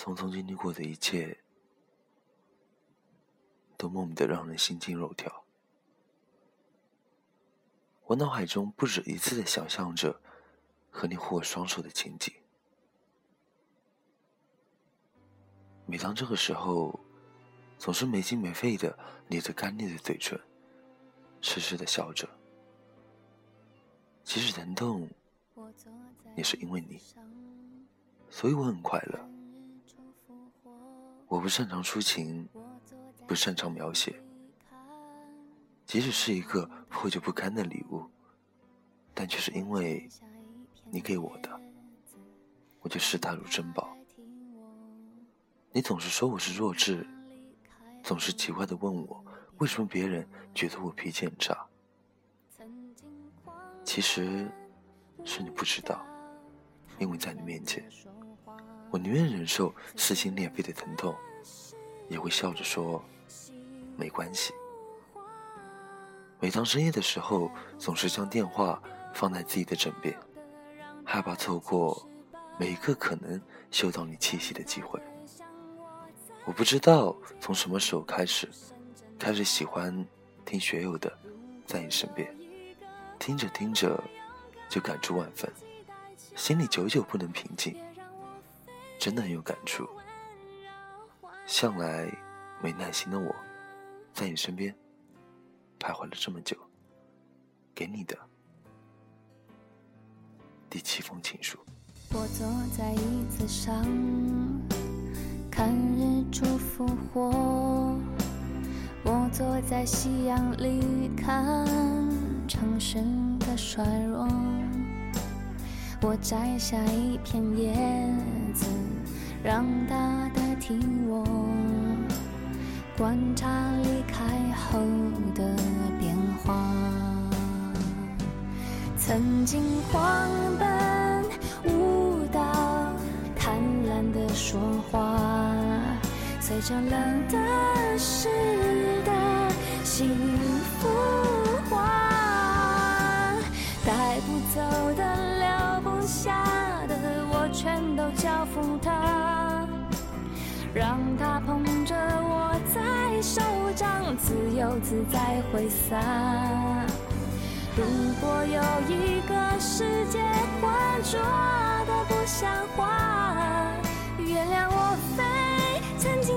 匆匆经历过的一切，都莫名的让人心惊肉跳。我脑海中不止一次的想象着和你握双手的情景。每当这个时候，总是没心没肺的咧着干裂的嘴唇，痴痴的笑着。即使疼痛，也是因为你，所以我很快乐。我不擅长抒情，不擅长描写。即使是一个破旧不堪的礼物，但却是因为你给我的，我就视它如珍宝。你总是说我是弱智，总是奇怪的问我为什么别人觉得我脾气很差。其实，是你不知道，因为在你面前。我宁愿忍受撕心裂肺的疼痛，也会笑着说没关系。每当深夜的时候，总是将电话放在自己的枕边，害怕错过每一个可能嗅到你气息的机会。我不知道从什么时候开始，开始喜欢听学友的《在你身边》，听着听着就感触万分，心里久久不能平静。真的很有感触。向来没耐心的我，在你身边徘徊了这么久，给你的第七封情书。我坐在椅子上，看日出复活。我坐在夕阳里，看城市的衰弱。我摘下一片叶子，让它代替我观察离开后的变化。曾经狂奔舞蹈，贪婪的说话，随着冷的湿的幸福掌，自在挥洒。如果有一个世界浑浊的不像话，原谅我非曾经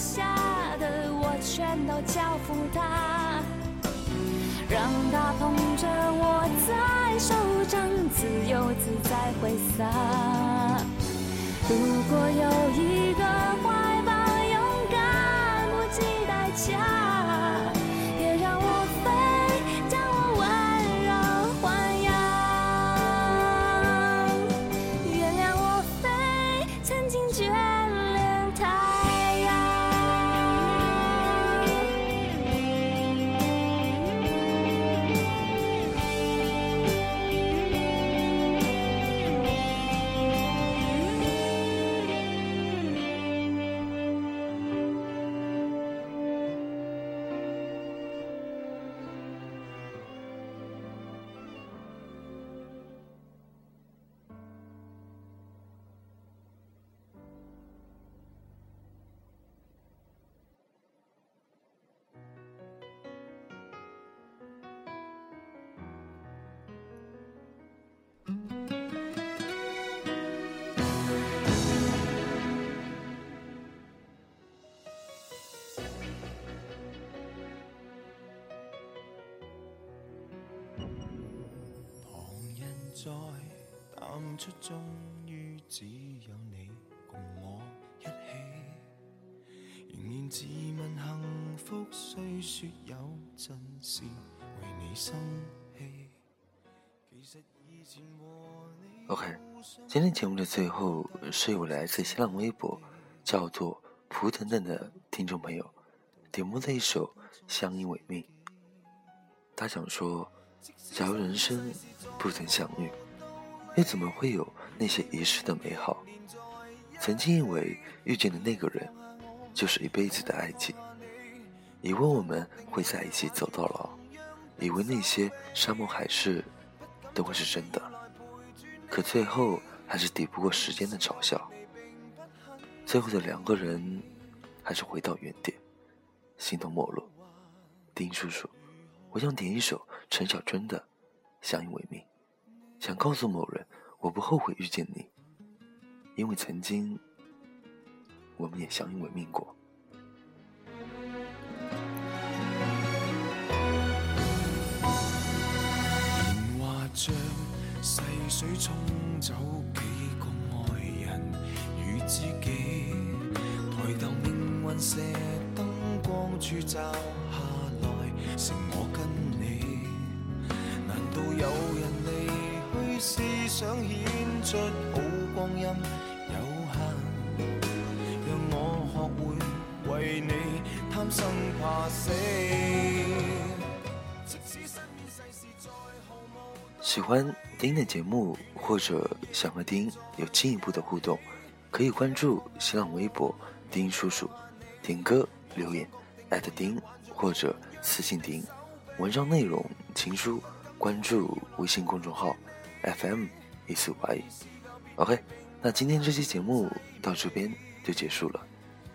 下的我。全都交付他，让他捧着我在手掌，自由自在挥洒。如果有一个花在淡出，终于只有你共我一起。仍然自问幸福，虽说有阵时为你生气。其实以前和你 OK，今天节目的最后是有来自新浪微博叫做“蒲等等”的听众朋友点播的一首《相依为命》。他想说。假如人生不曾相遇，又怎么会有那些遗失的美好？曾经以为遇见的那个人就是一辈子的爱情，以为我们会在一起走到老，以为那些山盟海誓都会是真的，可最后还是抵不过时间的嘲笑。最后的两个人还是回到原点，形同陌路。丁叔叔。我想点一首陈小春的《相依为命》，想告诉某人，我不后悔遇见你，因为曾经我们也相依为命过。年华像细水冲走几个爱人与知己，抬头命运射灯光处照想显出好光阴有限？让我学会为你贪生怕死。喜欢丁的节目，或者想和丁有进一步的互动，可以关注新浪微博“丁叔叔”，点歌留言丁或者。私信丁，文章内容情书，关注微信公众号 FM 一四五八一。OK，那今天这期节目到这边就结束了。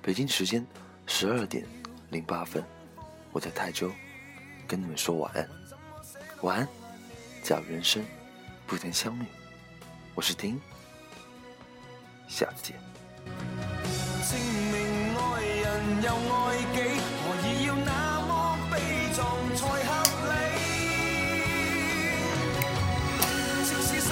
北京时间十二点零八分，我在泰州跟你们说晚安，晚安。假如人生不曾相遇，我是丁，下次见。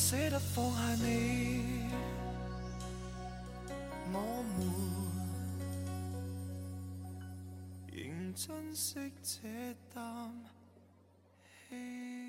舍得放下你？我们仍珍惜这啖气。